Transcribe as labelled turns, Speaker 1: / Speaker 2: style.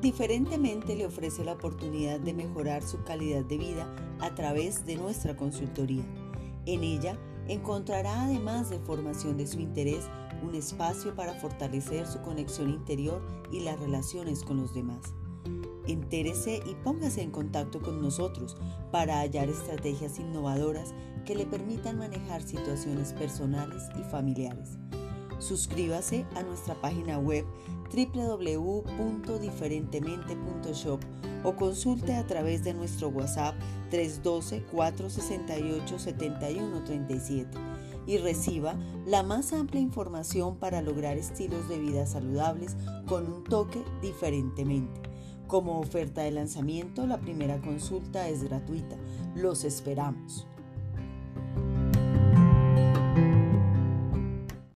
Speaker 1: Diferentemente le ofrece la oportunidad de mejorar su calidad de vida a través de nuestra consultoría. En ella encontrará además de formación de su interés un espacio para fortalecer su conexión interior y las relaciones con los demás. Entérese y póngase en contacto con nosotros para hallar estrategias innovadoras que le permitan manejar situaciones personales y familiares. Suscríbase a nuestra página web www.diferentemente.shop o consulte a través de nuestro WhatsApp 312-468-7137 y reciba la más amplia información para lograr estilos de vida saludables con un toque diferentemente. Como oferta de lanzamiento, la primera consulta es gratuita. Los esperamos.